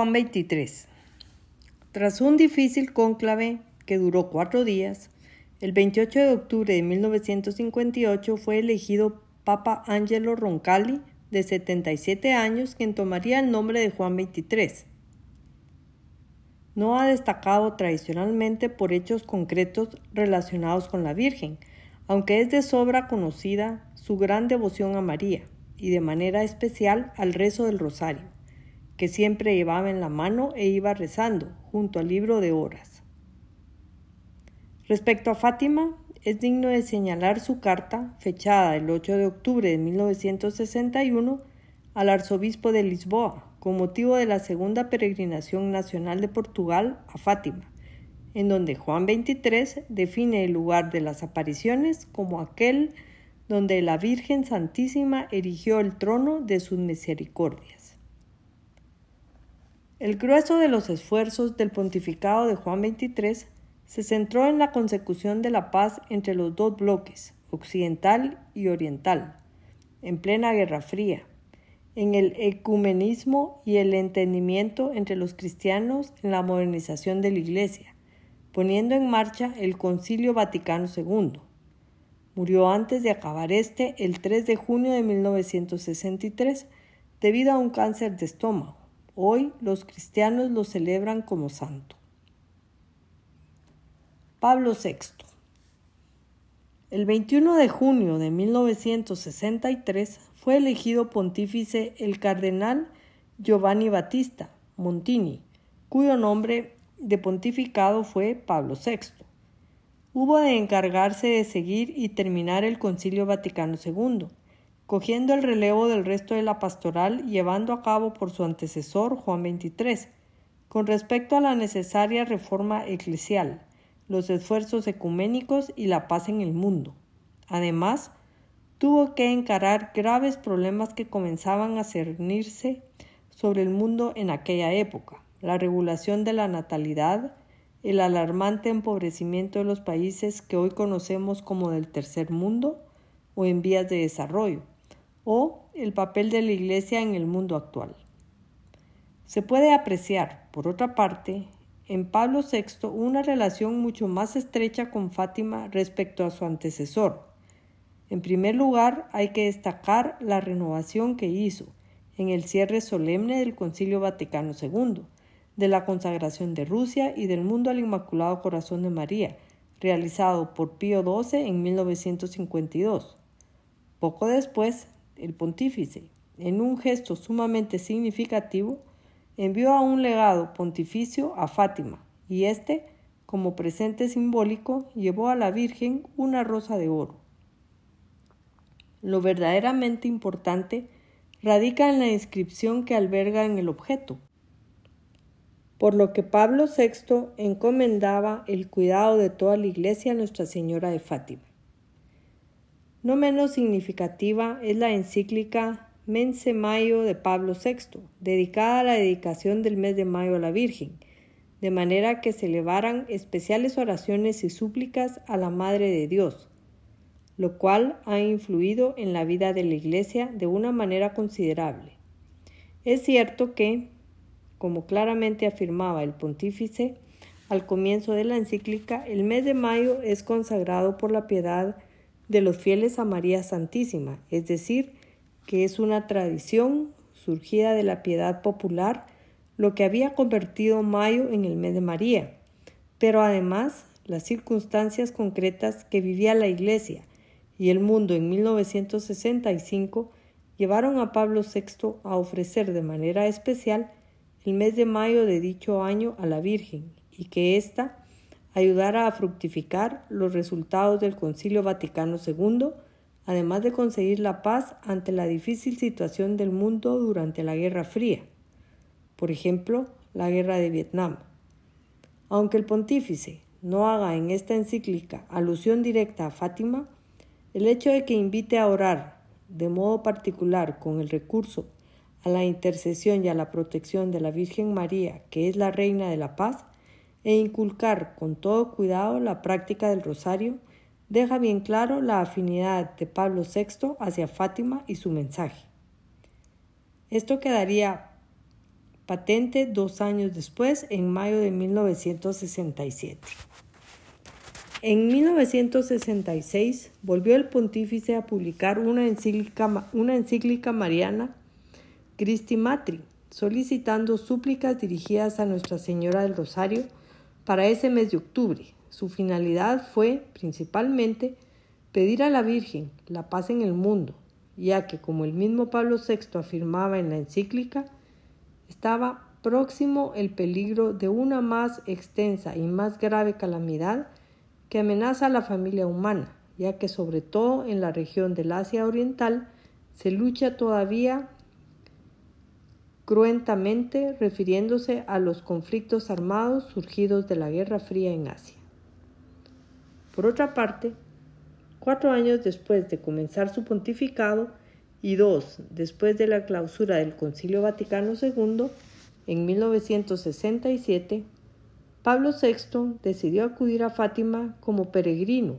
Juan XXIII. Tras un difícil cónclave que duró cuatro días, el 28 de octubre de 1958 fue elegido Papa Angelo Roncalli, de 77 años, quien tomaría el nombre de Juan XXIII. No ha destacado tradicionalmente por hechos concretos relacionados con la Virgen, aunque es de sobra conocida su gran devoción a María y de manera especial al rezo del rosario que siempre llevaba en la mano e iba rezando junto al libro de horas. Respecto a Fátima, es digno de señalar su carta, fechada el 8 de octubre de 1961, al arzobispo de Lisboa, con motivo de la segunda peregrinación nacional de Portugal a Fátima, en donde Juan XXIII define el lugar de las apariciones como aquel donde la Virgen Santísima erigió el trono de sus misericordias. El grueso de los esfuerzos del pontificado de Juan XXIII se centró en la consecución de la paz entre los dos bloques, occidental y oriental, en plena Guerra Fría, en el ecumenismo y el entendimiento entre los cristianos en la modernización de la Iglesia, poniendo en marcha el Concilio Vaticano II. Murió antes de acabar este el 3 de junio de 1963 debido a un cáncer de estómago. Hoy los cristianos lo celebran como santo. Pablo VI. El 21 de junio de 1963 fue elegido pontífice el cardenal Giovanni Battista Montini, cuyo nombre de pontificado fue Pablo VI. Hubo de encargarse de seguir y terminar el Concilio Vaticano II, cogiendo el relevo del resto de la pastoral llevando a cabo por su antecesor Juan XXIII, con respecto a la necesaria reforma eclesial, los esfuerzos ecuménicos y la paz en el mundo. Además, tuvo que encarar graves problemas que comenzaban a cernirse sobre el mundo en aquella época, la regulación de la natalidad, el alarmante empobrecimiento de los países que hoy conocemos como del tercer mundo o en vías de desarrollo, o el papel de la Iglesia en el mundo actual. Se puede apreciar, por otra parte, en Pablo VI una relación mucho más estrecha con Fátima respecto a su antecesor. En primer lugar, hay que destacar la renovación que hizo en el cierre solemne del Concilio Vaticano II, de la consagración de Rusia y del mundo al Inmaculado Corazón de María, realizado por Pío XII en 1952. Poco después el pontífice, en un gesto sumamente significativo, envió a un legado pontificio a Fátima, y éste, como presente simbólico, llevó a la Virgen una rosa de oro. Lo verdaderamente importante radica en la inscripción que alberga en el objeto, por lo que Pablo VI encomendaba el cuidado de toda la iglesia a Nuestra Señora de Fátima. No menos significativa es la encíclica Mense Mayo de Pablo VI, dedicada a la dedicación del mes de mayo a la Virgen, de manera que se elevaran especiales oraciones y súplicas a la Madre de Dios, lo cual ha influido en la vida de la Iglesia de una manera considerable. Es cierto que, como claramente afirmaba el pontífice al comienzo de la encíclica, el mes de mayo es consagrado por la piedad de los fieles a María Santísima, es decir, que es una tradición surgida de la piedad popular, lo que había convertido mayo en el mes de María, pero además las circunstancias concretas que vivía la Iglesia y el mundo en 1965 llevaron a Pablo VI a ofrecer de manera especial el mes de mayo de dicho año a la Virgen y que ésta ayudara a fructificar los resultados del Concilio Vaticano II, además de conseguir la paz ante la difícil situación del mundo durante la Guerra Fría, por ejemplo, la Guerra de Vietnam. Aunque el pontífice no haga en esta encíclica alusión directa a Fátima, el hecho de que invite a orar de modo particular con el recurso a la intercesión y a la protección de la Virgen María, que es la Reina de la Paz, e inculcar con todo cuidado la práctica del rosario, deja bien claro la afinidad de Pablo VI hacia Fátima y su mensaje. Esto quedaría patente dos años después, en mayo de 1967. En 1966 volvió el pontífice a publicar una encíclica, una encíclica mariana, Christi Matri, solicitando súplicas dirigidas a Nuestra Señora del Rosario para ese mes de octubre. Su finalidad fue, principalmente, pedir a la Virgen la paz en el mundo, ya que, como el mismo Pablo VI afirmaba en la encíclica, estaba próximo el peligro de una más extensa y más grave calamidad que amenaza a la familia humana, ya que sobre todo en la región del Asia Oriental se lucha todavía cruentamente refiriéndose a los conflictos armados surgidos de la Guerra Fría en Asia. Por otra parte, cuatro años después de comenzar su pontificado y dos después de la clausura del Concilio Vaticano II, en 1967, Pablo VI decidió acudir a Fátima como peregrino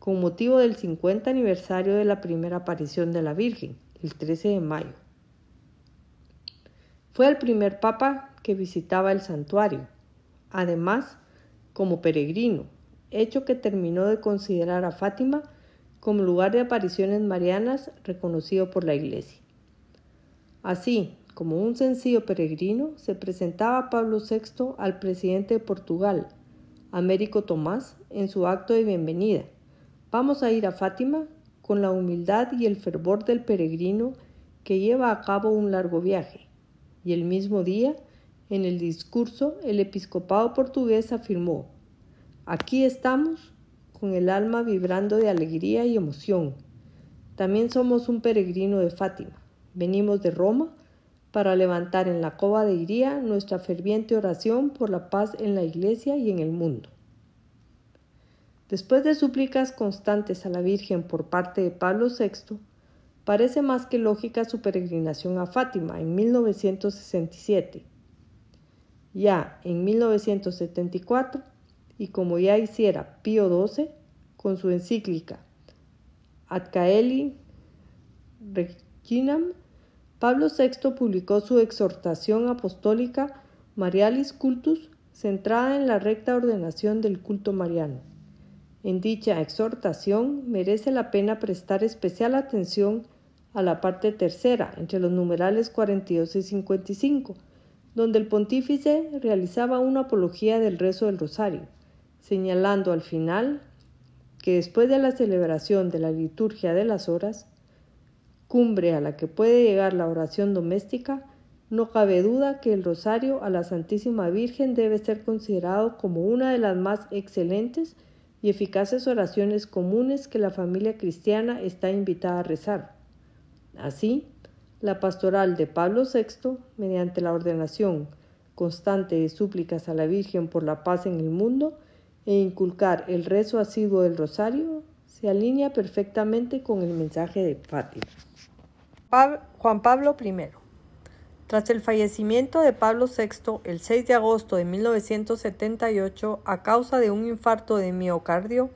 con motivo del 50 aniversario de la primera aparición de la Virgen, el 13 de mayo. Fue el primer papa que visitaba el santuario, además como peregrino, hecho que terminó de considerar a Fátima como lugar de apariciones marianas reconocido por la Iglesia. Así, como un sencillo peregrino, se presentaba Pablo VI al presidente de Portugal, Américo Tomás, en su acto de bienvenida. Vamos a ir a Fátima con la humildad y el fervor del peregrino que lleva a cabo un largo viaje. Y el mismo día, en el discurso, el episcopado portugués afirmó, aquí estamos con el alma vibrando de alegría y emoción. También somos un peregrino de Fátima. Venimos de Roma para levantar en la cova de Iría nuestra ferviente oración por la paz en la Iglesia y en el mundo. Después de súplicas constantes a la Virgen por parte de Pablo VI, parece más que lógica su peregrinación a Fátima en 1967. Ya en 1974, y como ya hiciera Pío XII con su encíclica Ad Caeli Reginam, Pablo VI publicó su exhortación apostólica Marialis Cultus, centrada en la recta ordenación del culto mariano. En dicha exhortación merece la pena prestar especial atención a la parte tercera, entre los numerales 42 y 55, donde el pontífice realizaba una apología del rezo del rosario, señalando al final que después de la celebración de la liturgia de las horas, cumbre a la que puede llegar la oración doméstica, no cabe duda que el rosario a la Santísima Virgen debe ser considerado como una de las más excelentes y eficaces oraciones comunes que la familia cristiana está invitada a rezar. Así, la pastoral de Pablo VI, mediante la ordenación constante de súplicas a la Virgen por la paz en el mundo e inculcar el rezo asiduo del rosario, se alinea perfectamente con el mensaje de Fátima. Juan Pablo I. Tras el fallecimiento de Pablo VI el 6 de agosto de 1978 a causa de un infarto de miocardio,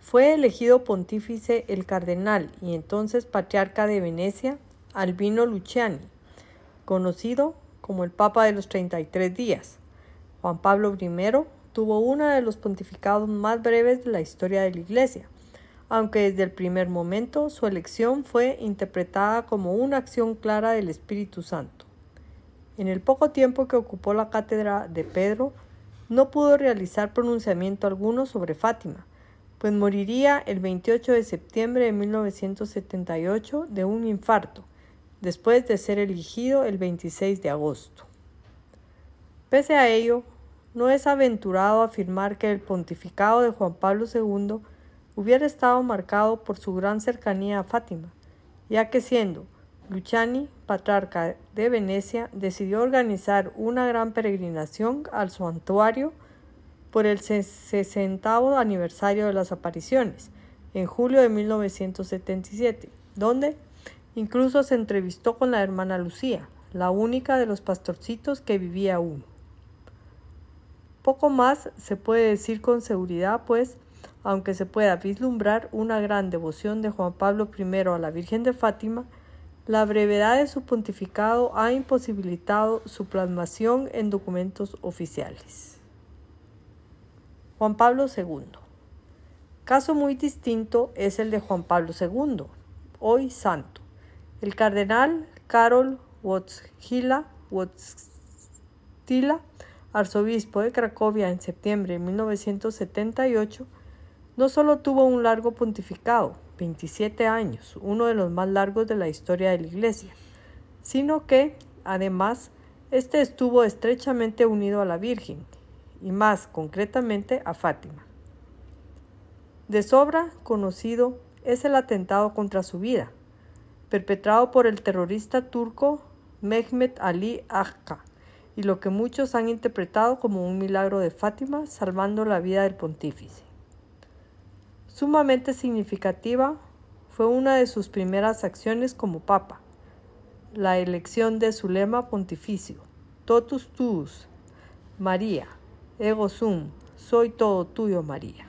fue elegido pontífice el cardenal y entonces patriarca de Venecia, Albino Luciani, conocido como el Papa de los 33 días. Juan Pablo I tuvo uno de los pontificados más breves de la historia de la Iglesia, aunque desde el primer momento su elección fue interpretada como una acción clara del Espíritu Santo. En el poco tiempo que ocupó la cátedra de Pedro, no pudo realizar pronunciamiento alguno sobre Fátima, pues moriría el 28 de septiembre de 1978 de un infarto, después de ser elegido el 26 de agosto. Pese a ello, no es aventurado afirmar que el pontificado de Juan Pablo II hubiera estado marcado por su gran cercanía a Fátima, ya que siendo Luciani, patriarca de Venecia, decidió organizar una gran peregrinación al santuario por el 60 aniversario de las apariciones, en julio de 1977, donde incluso se entrevistó con la hermana Lucía, la única de los pastorcitos que vivía aún. Poco más se puede decir con seguridad, pues, aunque se pueda vislumbrar una gran devoción de Juan Pablo I a la Virgen de Fátima, la brevedad de su pontificado ha imposibilitado su plasmación en documentos oficiales. Juan Pablo II. Caso muy distinto es el de Juan Pablo II, hoy santo. El cardenal Karol Wojtyla, arzobispo de Cracovia en septiembre de 1978, no solo tuvo un largo pontificado, 27 años, uno de los más largos de la historia de la Iglesia, sino que, además, este estuvo estrechamente unido a la Virgen, y más concretamente a Fátima. De sobra conocido es el atentado contra su vida, perpetrado por el terrorista turco Mehmet Ali Agca, y lo que muchos han interpretado como un milagro de Fátima salvando la vida del pontífice. Sumamente significativa fue una de sus primeras acciones como papa, la elección de su lema pontificio, Totus Tuus, María, ego sum, soy todo tuyo María,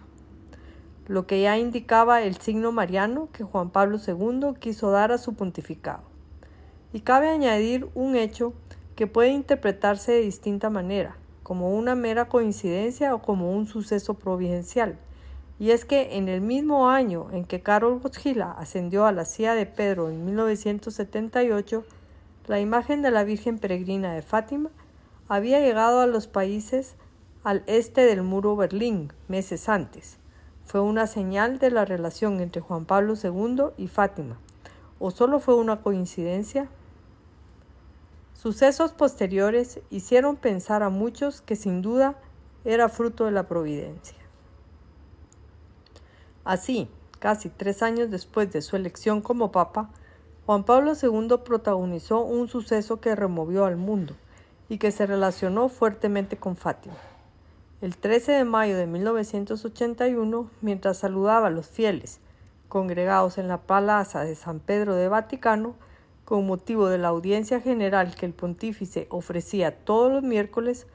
lo que ya indicaba el signo mariano que Juan Pablo II quiso dar a su pontificado. Y cabe añadir un hecho que puede interpretarse de distinta manera, como una mera coincidencia o como un suceso providencial y es que en el mismo año en que Karol Wojtyla ascendió a la silla de Pedro en 1978, la imagen de la Virgen Peregrina de Fátima había llegado a los países al este del muro Berlín meses antes. Fue una señal de la relación entre Juan Pablo II y Fátima, o solo fue una coincidencia. Sucesos posteriores hicieron pensar a muchos que sin duda era fruto de la providencia. Así, casi tres años después de su elección como papa, Juan Pablo II protagonizó un suceso que removió al mundo y que se relacionó fuertemente con Fátima. El 13 de mayo de 1981, mientras saludaba a los fieles congregados en la plaza de San Pedro de Vaticano, con motivo de la audiencia general que el pontífice ofrecía todos los miércoles,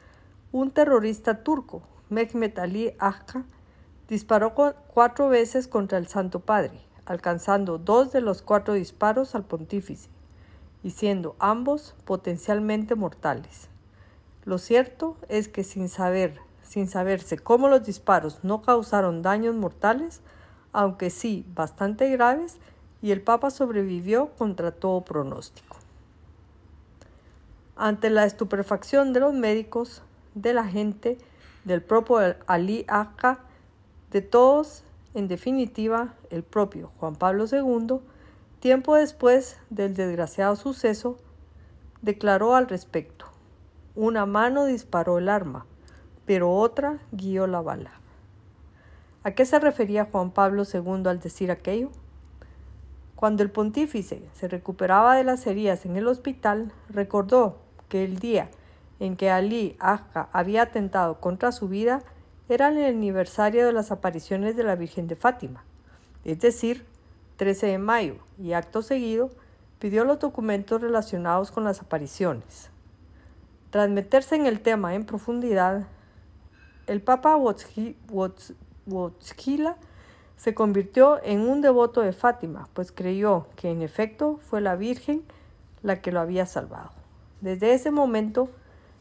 un terrorista turco, Mehmet Ali Agca, Disparó cuatro veces contra el Santo Padre, alcanzando dos de los cuatro disparos al pontífice, y siendo ambos potencialmente mortales. Lo cierto es que sin saber, sin saberse cómo los disparos no causaron daños mortales, aunque sí bastante graves, y el Papa sobrevivió contra todo pronóstico. Ante la estupefacción de los médicos, de la gente, del propio Ali Akka, de todos, en definitiva, el propio Juan Pablo II, tiempo después del desgraciado suceso, declaró al respecto, una mano disparó el arma, pero otra guió la bala. ¿A qué se refería Juan Pablo II al decir aquello? Cuando el pontífice se recuperaba de las heridas en el hospital, recordó que el día en que Ali Agha había atentado contra su vida era el aniversario de las apariciones de la Virgen de Fátima, es decir, 13 de mayo, y acto seguido pidió los documentos relacionados con las apariciones. Tras meterse en el tema en profundidad, el Papa Wojtyla se convirtió en un devoto de Fátima, pues creyó que en efecto fue la Virgen la que lo había salvado. Desde ese momento,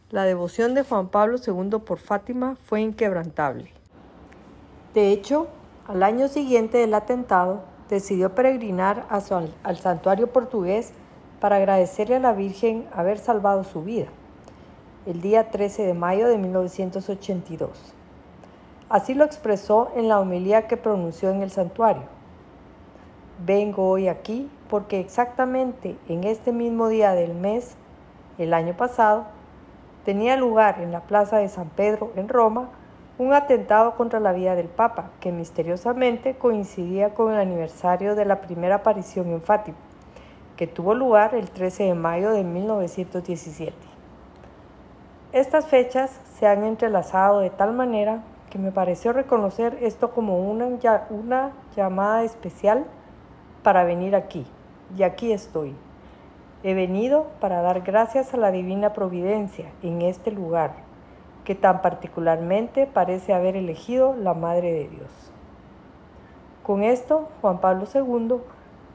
la devoción de Juan Pablo II por Fátima fue inquebrantable. De hecho, al año siguiente del atentado, decidió peregrinar al santuario portugués para agradecerle a la Virgen haber salvado su vida, el día 13 de mayo de 1982. Así lo expresó en la homilía que pronunció en el santuario. Vengo hoy aquí porque exactamente en este mismo día del mes, el año pasado, tenía lugar en la Plaza de San Pedro, en Roma, un atentado contra la vida del Papa, que misteriosamente coincidía con el aniversario de la primera aparición en Fátima, que tuvo lugar el 13 de mayo de 1917. Estas fechas se han entrelazado de tal manera que me pareció reconocer esto como una, una llamada especial para venir aquí, y aquí estoy. He venido para dar gracias a la divina providencia en este lugar, que tan particularmente parece haber elegido la Madre de Dios. Con esto, Juan Pablo II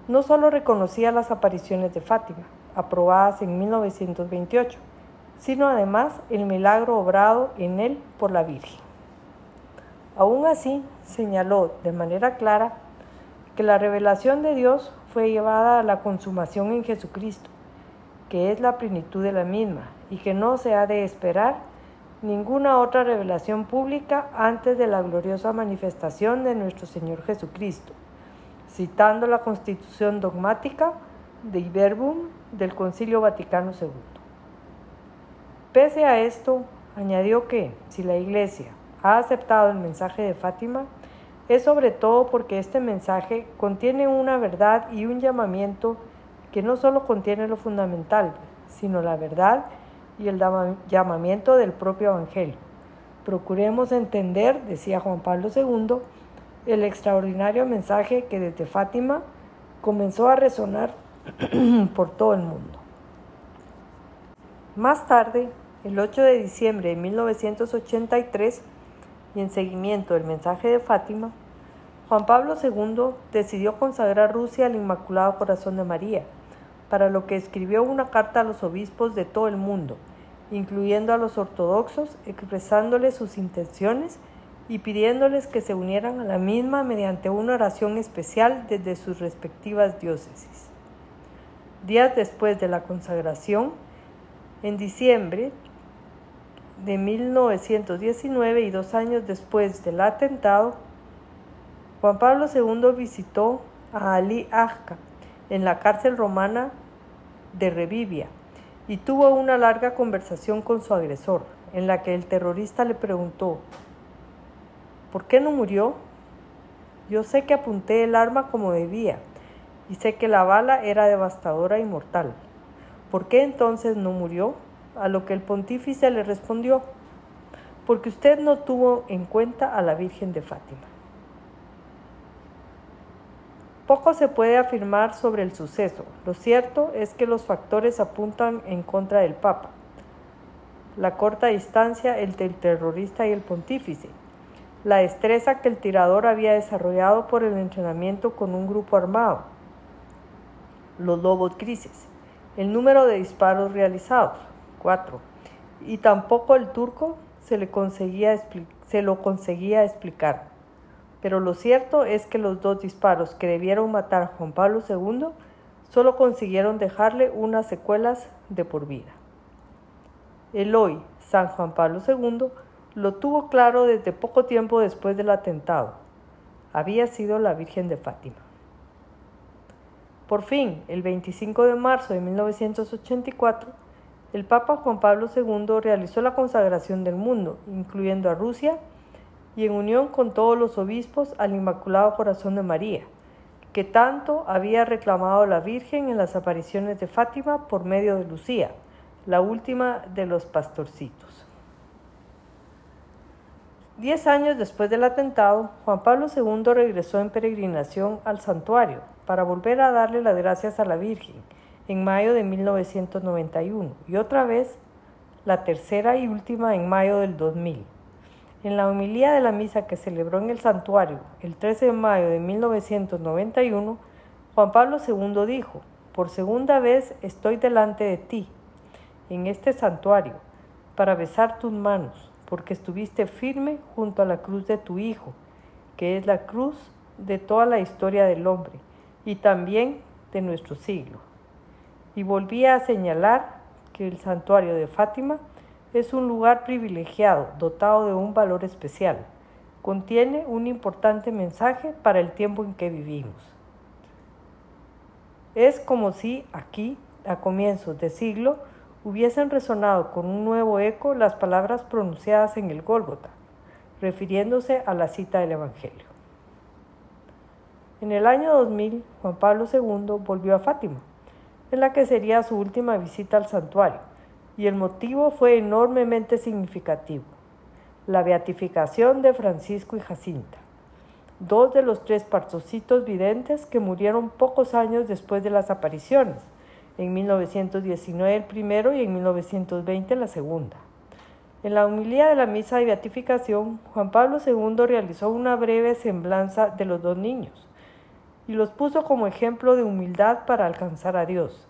no solo reconocía las apariciones de Fátima, aprobadas en 1928, sino además el milagro obrado en él por la Virgen. Aún así, señaló de manera clara que la revelación de Dios fue llevada a la consumación en Jesucristo, que es la plenitud de la misma, y que no se ha de esperar ninguna otra revelación pública antes de la gloriosa manifestación de nuestro Señor Jesucristo, citando la constitución dogmática de Iberbum del Concilio Vaticano II. Pese a esto, añadió que si la Iglesia ha aceptado el mensaje de Fátima, es sobre todo porque este mensaje contiene una verdad y un llamamiento que no solo contiene lo fundamental, sino la verdad y el llamamiento del propio Evangelio. Procuremos entender, decía Juan Pablo II, el extraordinario mensaje que desde Fátima comenzó a resonar por todo el mundo. Más tarde, el 8 de diciembre de 1983, y en seguimiento del mensaje de Fátima, Juan Pablo II decidió consagrar Rusia al Inmaculado Corazón de María, para lo que escribió una carta a los obispos de todo el mundo, incluyendo a los ortodoxos, expresándoles sus intenciones y pidiéndoles que se unieran a la misma mediante una oración especial desde sus respectivas diócesis. Días después de la consagración, en diciembre de 1919 y dos años después del atentado, Juan Pablo II visitó a Ali Ajka en la cárcel romana de Revivia y tuvo una larga conversación con su agresor, en la que el terrorista le preguntó, ¿por qué no murió? Yo sé que apunté el arma como debía, y sé que la bala era devastadora y mortal. ¿Por qué entonces no murió? A lo que el pontífice le respondió, porque usted no tuvo en cuenta a la Virgen de Fátima. Poco se puede afirmar sobre el suceso. Lo cierto es que los factores apuntan en contra del Papa. La corta distancia entre el terrorista y el pontífice. La destreza que el tirador había desarrollado por el entrenamiento con un grupo armado. Los lobos grises. El número de disparos realizados. 4. Y tampoco el turco se, le conseguía se lo conseguía explicar pero lo cierto es que los dos disparos que debieron matar a Juan Pablo II solo consiguieron dejarle unas secuelas de por vida. El hoy San Juan Pablo II lo tuvo claro desde poco tiempo después del atentado. Había sido la Virgen de Fátima. Por fin, el 25 de marzo de 1984, el Papa Juan Pablo II realizó la consagración del mundo, incluyendo a Rusia y en unión con todos los obispos al Inmaculado Corazón de María, que tanto había reclamado la Virgen en las apariciones de Fátima por medio de Lucía, la última de los pastorcitos. Diez años después del atentado, Juan Pablo II regresó en peregrinación al santuario para volver a darle las gracias a la Virgen en mayo de 1991 y otra vez la tercera y última en mayo del 2000. En la homilía de la misa que celebró en el santuario el 13 de mayo de 1991, Juan Pablo II dijo, por segunda vez estoy delante de ti, en este santuario, para besar tus manos, porque estuviste firme junto a la cruz de tu Hijo, que es la cruz de toda la historia del hombre y también de nuestro siglo. Y volví a señalar que el santuario de Fátima es un lugar privilegiado, dotado de un valor especial. Contiene un importante mensaje para el tiempo en que vivimos. Es como si aquí, a comienzos de siglo, hubiesen resonado con un nuevo eco las palabras pronunciadas en el Gólgota, refiriéndose a la cita del Evangelio. En el año 2000, Juan Pablo II volvió a Fátima, en la que sería su última visita al santuario, y el motivo fue enormemente significativo, la beatificación de Francisco y Jacinta, dos de los tres pastorcitos videntes que murieron pocos años después de las apariciones, en 1919 el primero y en 1920 la segunda. En la humildad de la misa de beatificación, Juan Pablo II realizó una breve semblanza de los dos niños y los puso como ejemplo de humildad para alcanzar a Dios,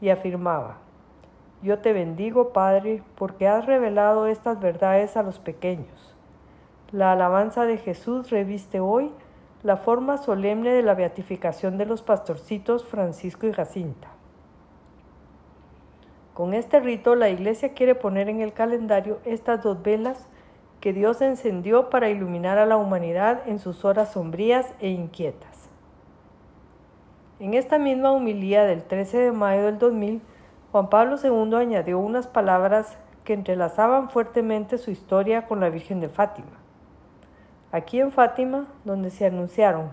y afirmaba, Yo te bendigo, Padre, porque has revelado estas verdades a los pequeños. La alabanza de Jesús reviste hoy la forma solemne de la beatificación de los pastorcitos Francisco y Jacinta. Con este rito la Iglesia quiere poner en el calendario estas dos velas que Dios encendió para iluminar a la humanidad en sus horas sombrías e inquietas. En esta misma humilía del 13 de mayo del 2000, Juan Pablo II añadió unas palabras que entrelazaban fuertemente su historia con la Virgen de Fátima. Aquí en Fátima, donde se anunciaron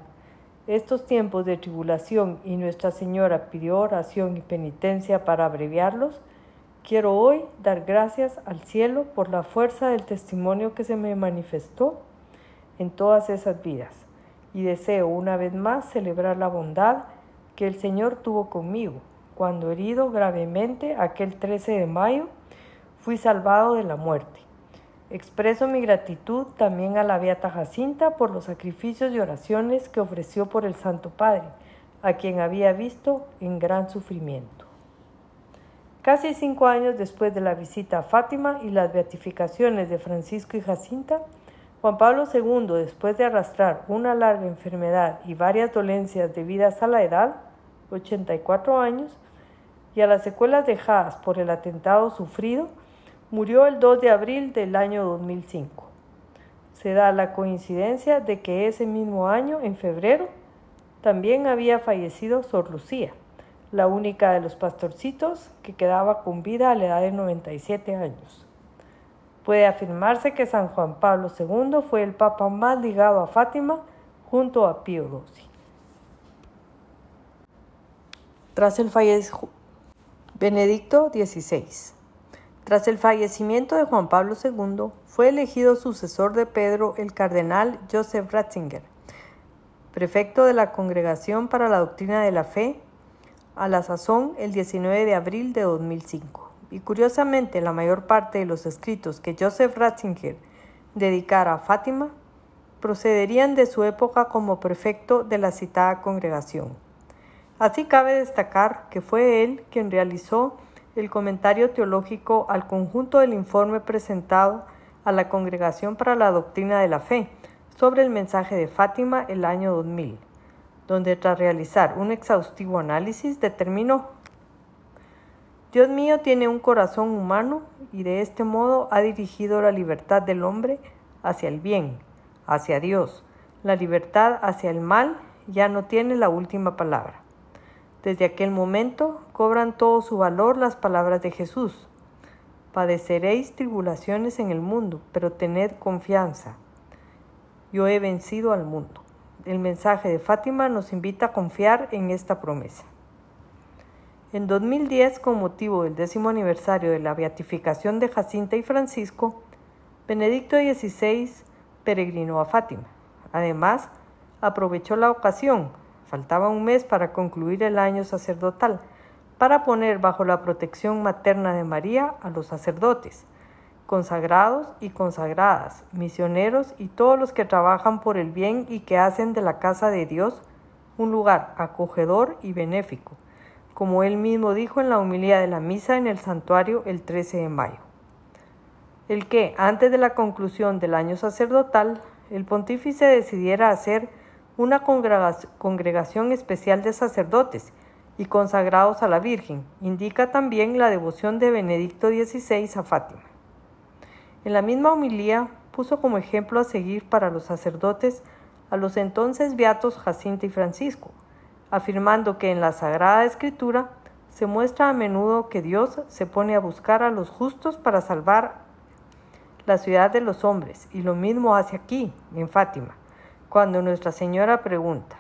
estos tiempos de tribulación y Nuestra Señora pidió oración y penitencia para abreviarlos, Quiero hoy dar gracias al cielo por la fuerza del testimonio que se me manifestó en todas esas vidas y deseo una vez más celebrar la bondad que el Señor tuvo conmigo cuando herido gravemente aquel 13 de mayo fui salvado de la muerte. Expreso mi gratitud también a la Beata Jacinta por los sacrificios y oraciones que ofreció por el Santo Padre, a quien había visto en gran sufrimiento. Casi cinco años después de la visita a Fátima y las beatificaciones de Francisco y Jacinta, Juan Pablo II, después de arrastrar una larga enfermedad y varias dolencias debidas a la edad, 84 años, y a las secuelas dejadas por el atentado sufrido, murió el 2 de abril del año 2005. Se da la coincidencia de que ese mismo año, en febrero, también había fallecido Sor Lucía la única de los pastorcitos que quedaba con vida a la edad de 97 años. Puede afirmarse que San Juan Pablo II fue el papa más ligado a Fátima junto a Pío XII. Tras el fallecimiento Benedicto XVI. Tras el fallecimiento de Juan Pablo II, fue elegido sucesor de Pedro el cardenal Joseph Ratzinger, prefecto de la Congregación para la Doctrina de la Fe a la sazón el 19 de abril de 2005. Y curiosamente, la mayor parte de los escritos que Joseph Ratzinger dedicara a Fátima procederían de su época como prefecto de la citada congregación. Así cabe destacar que fue él quien realizó el comentario teológico al conjunto del informe presentado a la Congregación para la Doctrina de la Fe sobre el mensaje de Fátima el año 2000 donde tras realizar un exhaustivo análisis determinó Dios mío tiene un corazón humano y de este modo ha dirigido la libertad del hombre hacia el bien, hacia Dios. La libertad hacia el mal ya no tiene la última palabra. Desde aquel momento cobran todo su valor las palabras de Jesús. Padeceréis tribulaciones en el mundo, pero tened confianza. Yo he vencido al mundo el mensaje de Fátima nos invita a confiar en esta promesa. En 2010, con motivo del décimo aniversario de la beatificación de Jacinta y Francisco, Benedicto XVI peregrinó a Fátima. Además, aprovechó la ocasión, faltaba un mes para concluir el año sacerdotal, para poner bajo la protección materna de María a los sacerdotes, consagrados y consagradas, misioneros y todos los que trabajan por el bien y que hacen de la casa de Dios un lugar acogedor y benéfico, como él mismo dijo en la humildad de la misa en el santuario el 13 de mayo. El que, antes de la conclusión del año sacerdotal, el pontífice decidiera hacer una congregación especial de sacerdotes y consagrados a la Virgen, indica también la devoción de Benedicto XVI a Fátima. En la misma homilía puso como ejemplo a seguir para los sacerdotes a los entonces beatos Jacinta y Francisco, afirmando que en la Sagrada Escritura se muestra a menudo que Dios se pone a buscar a los justos para salvar la ciudad de los hombres, y lo mismo hace aquí, en Fátima, cuando Nuestra Señora pregunta,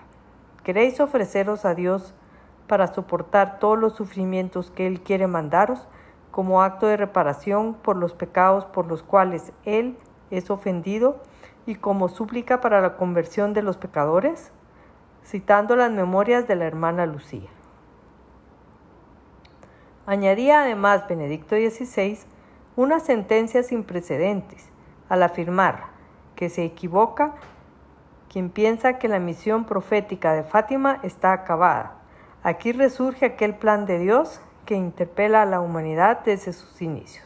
¿queréis ofreceros a Dios para soportar todos los sufrimientos que Él quiere mandaros como acto de reparación por los pecados por los cuales Él es ofendido y como súplica para la conversión de los pecadores? Citando las memorias de la hermana Lucía. Añadía además Benedicto XVI una sentencia sin precedentes al afirmar que se equivoca quien piensa que la misión profética de Fátima está acabada. Aquí resurge aquel plan de Dios que interpela a la humanidad desde sus inicios.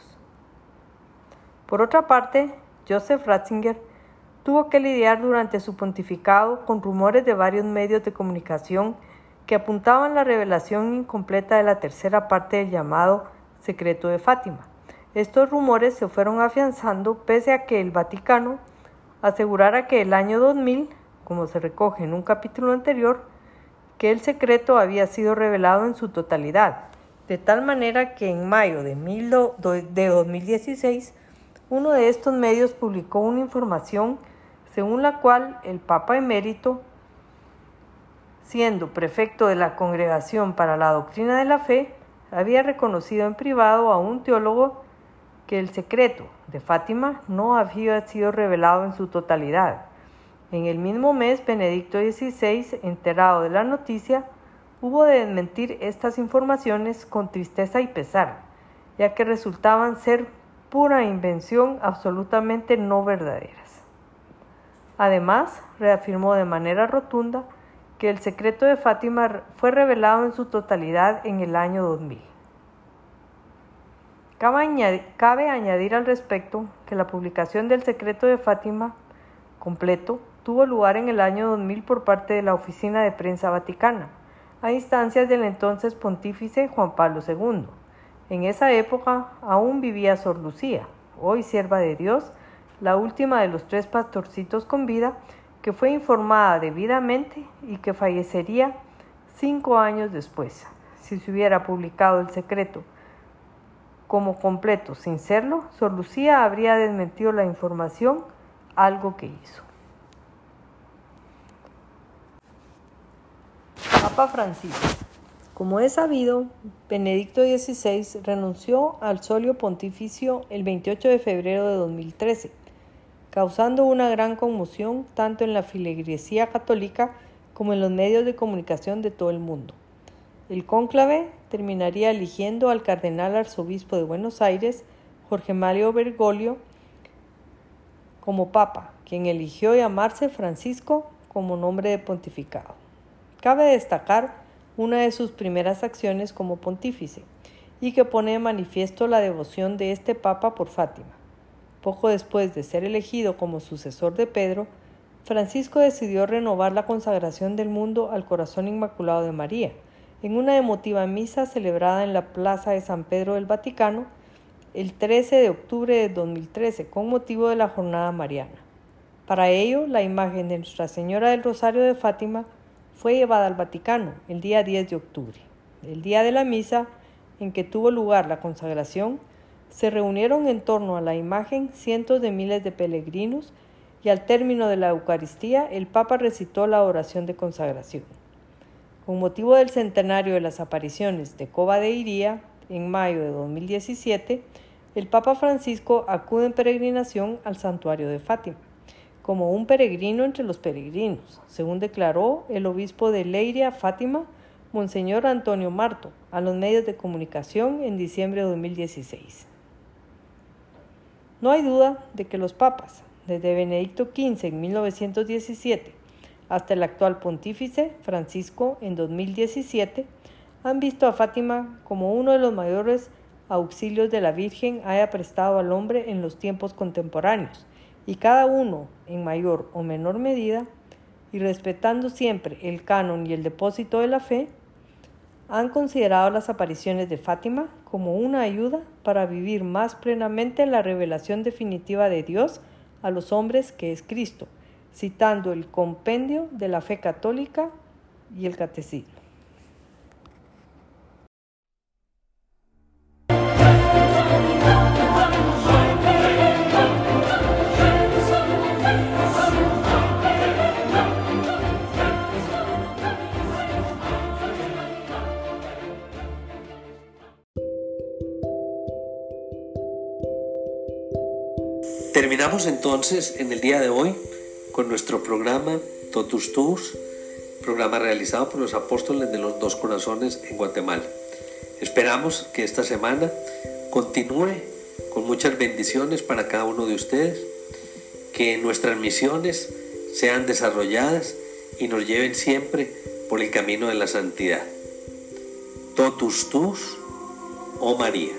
Por otra parte, Joseph Ratzinger tuvo que lidiar durante su pontificado con rumores de varios medios de comunicación que apuntaban la revelación incompleta de la tercera parte del llamado secreto de Fátima. Estos rumores se fueron afianzando pese a que el Vaticano asegurara que el año 2000, como se recoge en un capítulo anterior, que el secreto había sido revelado en su totalidad, de tal manera que en mayo de, de 2016 uno de estos medios publicó una información según la cual el Papa emérito siendo prefecto de la Congregación para la Doctrina de la Fe, había reconocido en privado a un teólogo que el secreto de Fátima no había sido revelado en su totalidad. En el mismo mes, Benedicto XVI, enterado de la noticia, hubo de desmentir estas informaciones con tristeza y pesar, ya que resultaban ser pura invención absolutamente no verdaderas. Además, reafirmó de manera rotunda que el secreto de Fátima fue revelado en su totalidad en el año 2000. Cabe añadir, al respecto que la publicación del secreto de Fátima completo tuvo lugar en el año 2000 por parte de la Oficina de Prensa Vaticana, a instancias del entonces pontífice Juan Pablo II. En esa época aún vivía Sor Lucía, hoy sierva de Dios, la última de los tres pastorcitos con vida, que fue informada debidamente y que fallecería cinco años después. Si se hubiera publicado el secreto como completo sin serlo, Sor Lucía habría desmentido la información, algo que hizo. Papa Francisco. Como es sabido, Benedicto XVI renunció al solio pontificio el 28 de febrero de 2013 causando una gran conmoción tanto en la filigresía católica como en los medios de comunicación de todo el mundo. El cónclave terminaría eligiendo al cardenal arzobispo de Buenos Aires, Jorge Mario Bergoglio, como papa, quien eligió llamarse Francisco como nombre de pontificado. Cabe destacar una de sus primeras acciones como pontífice y que pone de manifiesto la devoción de este papa por Fátima. Poco después de ser elegido como sucesor de Pedro, Francisco decidió renovar la consagración del mundo al corazón inmaculado de María, en una emotiva misa celebrada en la Plaza de San Pedro del Vaticano el 13 de octubre de 2013 con motivo de la Jornada Mariana. Para ello, la imagen de Nuestra Señora del Rosario de Fátima fue llevada al Vaticano el día 10 de octubre. El día de la misa en que tuvo lugar la consagración, se reunieron en torno a la imagen cientos de miles de peregrinos y al término de la Eucaristía el Papa recitó la oración de consagración. Con motivo del centenario de las apariciones de Coba de Iría, en mayo de 2017, el Papa Francisco acude en peregrinación al santuario de Fátima, como un peregrino entre los peregrinos, según declaró el obispo de Leiria, Fátima, Monseñor Antonio Marto, a los medios de comunicación en diciembre de 2016. No hay duda de que los papas, desde Benedicto XV en 1917 hasta el actual pontífice Francisco en 2017, han visto a Fátima como uno de los mayores auxilios de la Virgen haya prestado al hombre en los tiempos contemporáneos, y cada uno, en mayor o menor medida, y respetando siempre el canon y el depósito de la fe, han considerado las apariciones de Fátima como una ayuda para vivir más plenamente la revelación definitiva de Dios a los hombres que es Cristo, citando el compendio de la fe católica y el catecismo. Terminamos entonces en el día de hoy con nuestro programa Totus Tus, programa realizado por los apóstoles de los dos corazones en Guatemala. Esperamos que esta semana continúe con muchas bendiciones para cada uno de ustedes, que nuestras misiones sean desarrolladas y nos lleven siempre por el camino de la santidad. Totus tus, oh María.